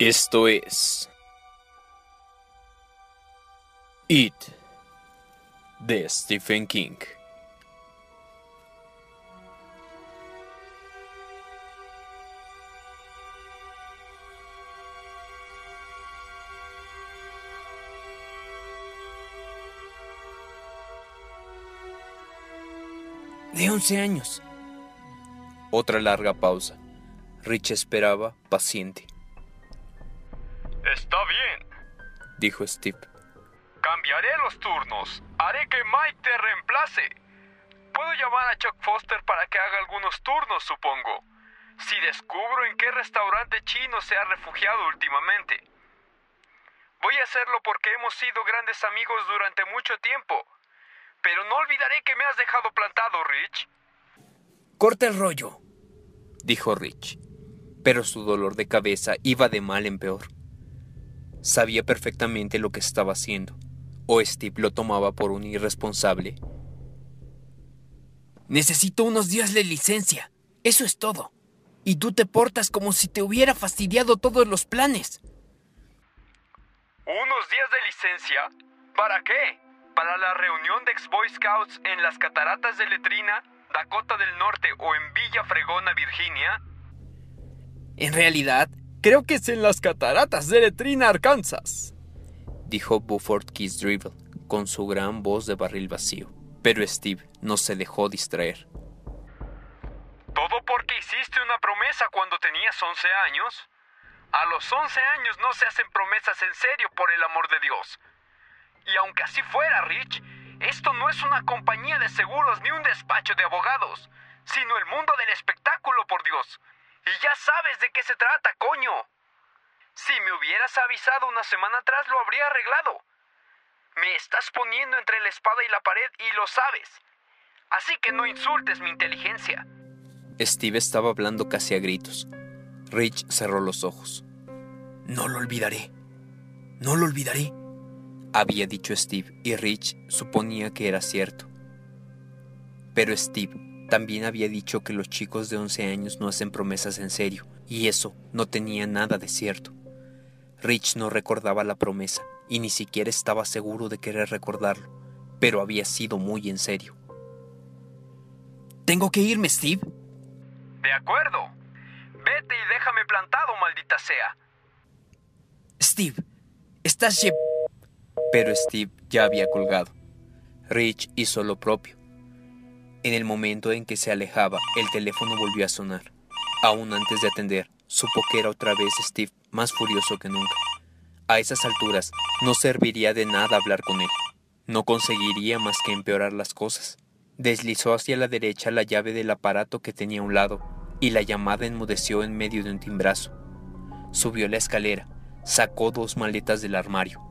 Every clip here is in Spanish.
Esto es It de Stephen King. De 11 años. Otra larga pausa. Rich esperaba, paciente. Está bien. Dijo Steve. Cambiaré los turnos. Haré que Mike te reemplace. Puedo llamar a Chuck Foster para que haga algunos turnos, supongo. Si descubro en qué restaurante chino se ha refugiado últimamente. Voy a hacerlo porque hemos sido grandes amigos durante mucho tiempo. Pero no olvidaré que me has dejado plantado, Rich. Corta el rollo, dijo Rich. Pero su dolor de cabeza iba de mal en peor. Sabía perfectamente lo que estaba haciendo, o Steve lo tomaba por un irresponsable. Necesito unos días de licencia, eso es todo. Y tú te portas como si te hubiera fastidiado todos los planes. ¿Unos días de licencia? ¿Para qué? ¿Para la reunión de ex Boy Scouts en las cataratas de Letrina, Dakota del Norte o en Villa Fregona, Virginia? En realidad, Creo que es en las cataratas de Letrina, Arkansas, dijo Buford Dribble con su gran voz de barril vacío. Pero Steve no se dejó distraer. ¿Todo porque hiciste una promesa cuando tenías 11 años? A los 11 años no se hacen promesas en serio, por el amor de Dios. Y aunque así fuera, Rich, esto no es una compañía de seguros ni un despacho de abogados, sino el mundo del espectáculo, por Dios. Y ya sabes de qué se trata, coño. Si me hubieras avisado una semana atrás lo habría arreglado. Me estás poniendo entre la espada y la pared y lo sabes. Así que no insultes mi inteligencia. Steve estaba hablando casi a gritos. Rich cerró los ojos. No lo olvidaré. No lo olvidaré. Había dicho Steve y Rich suponía que era cierto. Pero Steve también había dicho que los chicos de 11 años no hacen promesas en serio, y eso no tenía nada de cierto. Rich no recordaba la promesa, y ni siquiera estaba seguro de querer recordarlo, pero había sido muy en serio. Tengo que irme, Steve. De acuerdo. Vete y déjame plantado, maldita sea. Steve, estás... Pero Steve ya había colgado. Rich hizo lo propio. En el momento en que se alejaba, el teléfono volvió a sonar. Aún antes de atender, supo que era otra vez Steve, más furioso que nunca. A esas alturas, no serviría de nada hablar con él. No conseguiría más que empeorar las cosas. Deslizó hacia la derecha la llave del aparato que tenía a un lado, y la llamada enmudeció en medio de un timbrazo. Subió la escalera, sacó dos maletas del armario,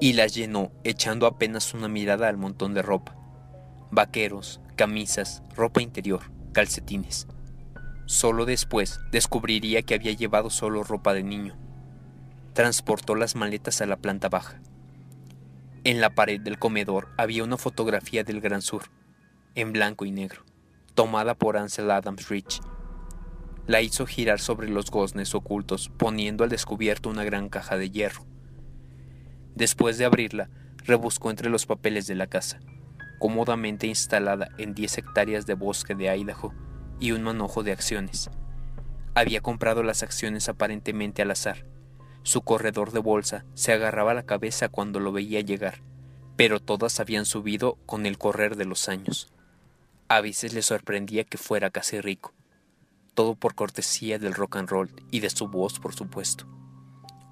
y las llenó echando apenas una mirada al montón de ropa. Vaqueros, camisas, ropa interior, calcetines. Solo después descubriría que había llevado solo ropa de niño. Transportó las maletas a la planta baja. En la pared del comedor había una fotografía del Gran Sur, en blanco y negro, tomada por Ansel Adams Rich. La hizo girar sobre los goznes ocultos, poniendo al descubierto una gran caja de hierro. Después de abrirla, rebuscó entre los papeles de la casa cómodamente instalada en 10 hectáreas de bosque de Idaho y un manojo de acciones. Había comprado las acciones aparentemente al azar. Su corredor de bolsa se agarraba la cabeza cuando lo veía llegar, pero todas habían subido con el correr de los años. A veces le sorprendía que fuera casi rico. Todo por cortesía del rock and roll y de su voz, por supuesto.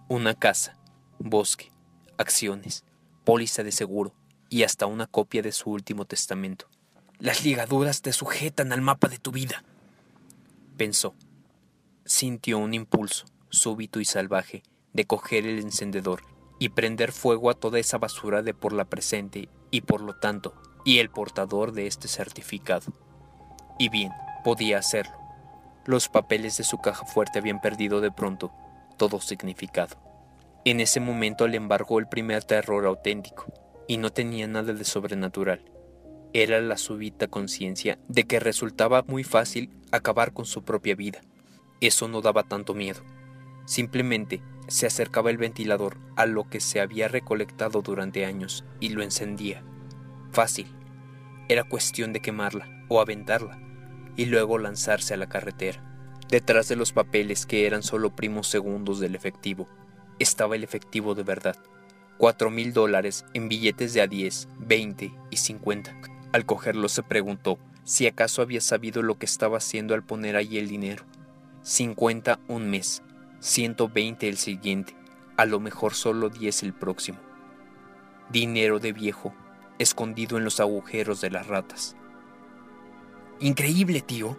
Una casa, bosque, acciones, póliza de seguro, y hasta una copia de su último testamento. Las ligaduras te sujetan al mapa de tu vida, pensó. Sintió un impulso, súbito y salvaje, de coger el encendedor y prender fuego a toda esa basura de por la presente y por lo tanto, y el portador de este certificado. Y bien, podía hacerlo. Los papeles de su caja fuerte habían perdido de pronto todo significado. En ese momento le embargó el primer terror auténtico, y no tenía nada de sobrenatural. Era la súbita conciencia de que resultaba muy fácil acabar con su propia vida. Eso no daba tanto miedo. Simplemente se acercaba el ventilador a lo que se había recolectado durante años y lo encendía. Fácil. Era cuestión de quemarla o aventarla y luego lanzarse a la carretera. Detrás de los papeles que eran solo primos segundos del efectivo, estaba el efectivo de verdad. Cuatro mil dólares en billetes de a 10, 20 y 50. Al cogerlo se preguntó si acaso había sabido lo que estaba haciendo al poner allí el dinero. 50 un mes, 120 el siguiente, a lo mejor solo 10 el próximo. Dinero de viejo, escondido en los agujeros de las ratas. Increíble, tío,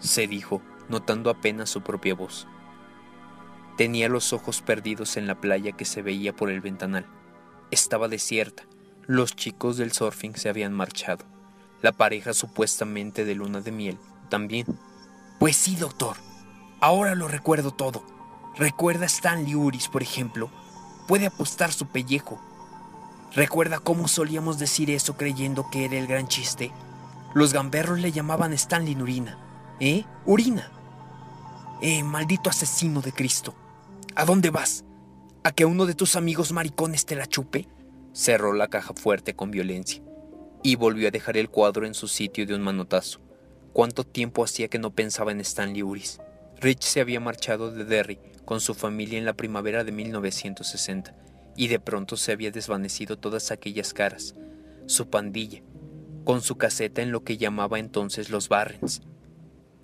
se dijo, notando apenas su propia voz. Tenía los ojos perdidos en la playa que se veía por el ventanal. Estaba desierta. Los chicos del surfing se habían marchado. La pareja supuestamente de luna de miel también. Pues sí, doctor. Ahora lo recuerdo todo. Recuerda a Stanley Uris, por ejemplo. Puede apostar su pellejo. Recuerda cómo solíamos decir eso creyendo que era el gran chiste. Los gamberros le llamaban Stanley Urina. ¿Eh? Urina. Eh, maldito asesino de Cristo. ¿A dónde vas? ¿A que uno de tus amigos maricones te la chupe? Cerró la caja fuerte con violencia y volvió a dejar el cuadro en su sitio de un manotazo. ¿Cuánto tiempo hacía que no pensaba en Stanley Uris? Rich se había marchado de Derry con su familia en la primavera de 1960 y de pronto se había desvanecido todas aquellas caras, su pandilla, con su caseta en lo que llamaba entonces los Barrens.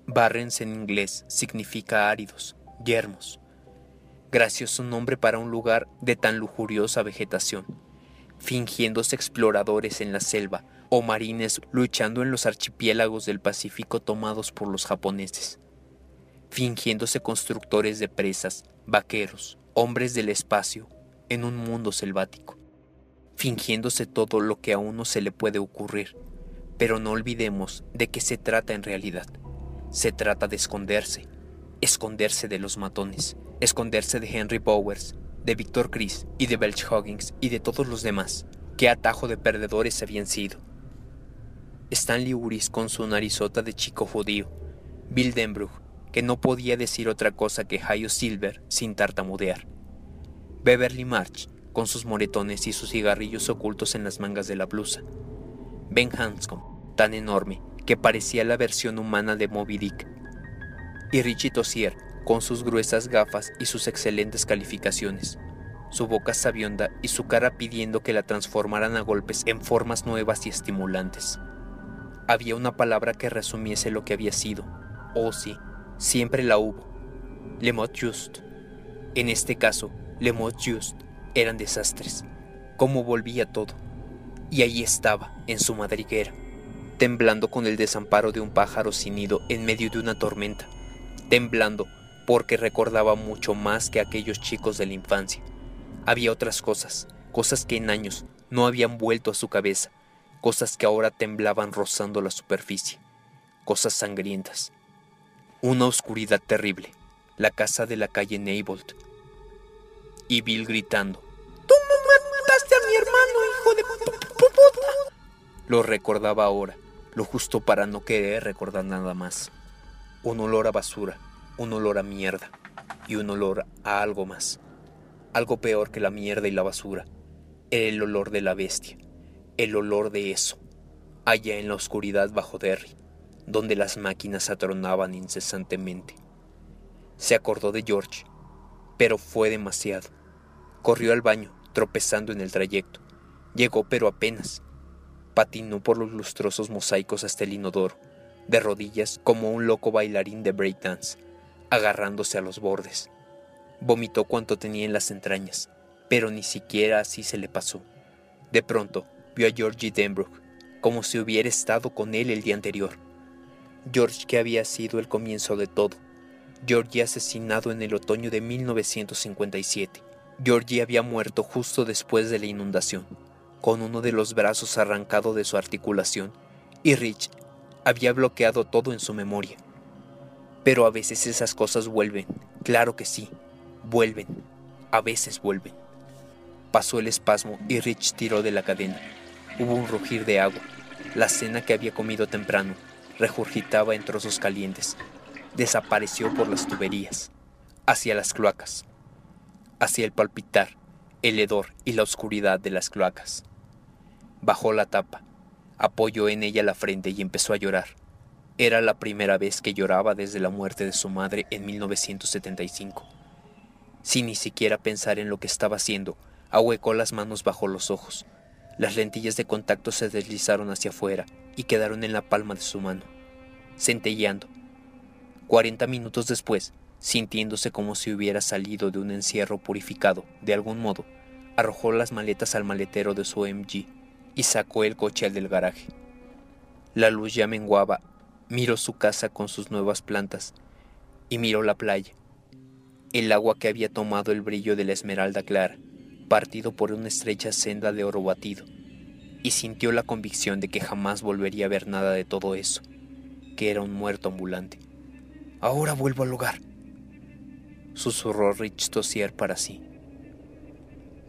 Barrens en inglés significa áridos, yermos. Gracioso nombre para un lugar de tan lujuriosa vegetación, fingiéndose exploradores en la selva o marines luchando en los archipiélagos del Pacífico tomados por los japoneses, fingiéndose constructores de presas, vaqueros, hombres del espacio en un mundo selvático, fingiéndose todo lo que a uno se le puede ocurrir, pero no olvidemos de qué se trata en realidad. Se trata de esconderse, esconderse de los matones, esconderse de Henry Bowers, de Victor Chris y de Belch Huggins y de todos los demás. Qué atajo de perdedores habían sido. Stanley Uris con su narizota de chico judío, Bill Denbrough, que no podía decir otra cosa que Hayo Silver sin tartamudear, Beverly March, con sus moretones y sus cigarrillos ocultos en las mangas de la blusa. Ben Hanscom, tan enorme que parecía la versión humana de Moby Dick. Y Richie Tossier, con sus gruesas gafas y sus excelentes calificaciones, su boca sabionda y su cara pidiendo que la transformaran a golpes en formas nuevas y estimulantes. Había una palabra que resumiese lo que había sido. Oh sí, siempre la hubo. Le mot just. En este caso, le mot just eran desastres. Cómo volvía todo. Y allí estaba, en su madriguera, temblando con el desamparo de un pájaro sin nido en medio de una tormenta, temblando porque recordaba mucho más que aquellos chicos de la infancia. Había otras cosas, cosas que en años no habían vuelto a su cabeza, cosas que ahora temblaban rozando la superficie, cosas sangrientas. Una oscuridad terrible, la casa de la calle Neibold, y Bill gritando. ¡Tú mataste a mi hermano, hijo de puta! Lo recordaba ahora, lo justo para no querer recordar nada más. Un olor a basura, un olor a mierda y un olor a algo más. Algo peor que la mierda y la basura. Era el olor de la bestia, el olor de eso, allá en la oscuridad bajo Derry, donde las máquinas atronaban incesantemente. Se acordó de George, pero fue demasiado. Corrió al baño, tropezando en el trayecto. Llegó pero apenas. Patinó por los lustrosos mosaicos hasta el inodoro, de rodillas como un loco bailarín de breakdance, agarrándose a los bordes. Vomitó cuanto tenía en las entrañas, pero ni siquiera así se le pasó. De pronto, vio a Georgie Denbrook, como si hubiera estado con él el día anterior. George que había sido el comienzo de todo. Georgie asesinado en el otoño de 1957 Georgie había muerto justo después de la inundación, con uno de los brazos arrancado de su articulación, y Rich había bloqueado todo en su memoria. Pero a veces esas cosas vuelven, claro que sí, vuelven, a veces vuelven. Pasó el espasmo y Rich tiró de la cadena. Hubo un rugir de agua. La cena que había comido temprano regurgitaba en trozos calientes. Desapareció por las tuberías, hacia las cloacas. hacia el palpitar, el hedor y la oscuridad de las cloacas. Bajó la tapa, apoyó en ella la frente y empezó a llorar. Era la primera vez que lloraba desde la muerte de su madre en 1975. Sin ni siquiera pensar en lo que estaba haciendo, ahuecó las manos bajo los ojos. Las lentillas de contacto se deslizaron hacia afuera y quedaron en la palma de su mano, centelleando. Cuarenta minutos después, sintiéndose como si hubiera salido de un encierro purificado, de algún modo, arrojó las maletas al maletero de su MG y sacó el coche al del garaje. La luz ya menguaba, miró su casa con sus nuevas plantas y miró la playa, el agua que había tomado el brillo de la esmeralda clara, partido por una estrecha senda de oro batido, y sintió la convicción de que jamás volvería a ver nada de todo eso, que era un muerto ambulante. Ahora vuelvo al hogar, susurró Rich Tossier para sí.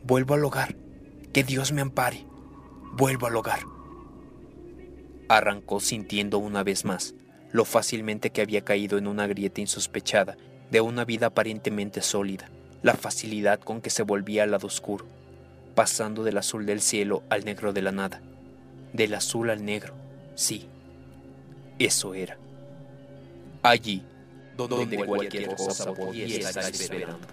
Vuelvo al hogar. Que Dios me ampare. Vuelvo al hogar. Arrancó sintiendo una vez más lo fácilmente que había caído en una grieta insospechada de una vida aparentemente sólida, la facilidad con que se volvía al lado oscuro, pasando del azul del cielo al negro de la nada, del azul al negro, sí, eso era. Allí, donde, cualquier, cosa podía estar esperando.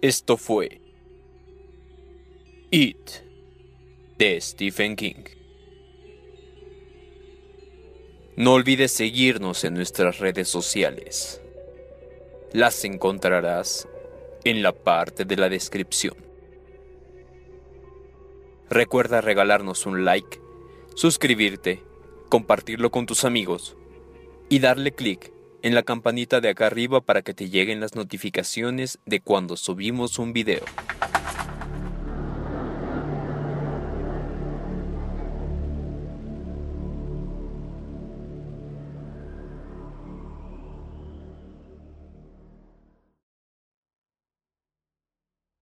Esto fue It de Stephen King. No olvides seguirnos en nuestras redes sociales. Las encontrarás en la parte de la descripción. Recuerda regalarnos un like, suscribirte compartirlo con tus amigos y darle clic en la campanita de acá arriba para que te lleguen las notificaciones de cuando subimos un video.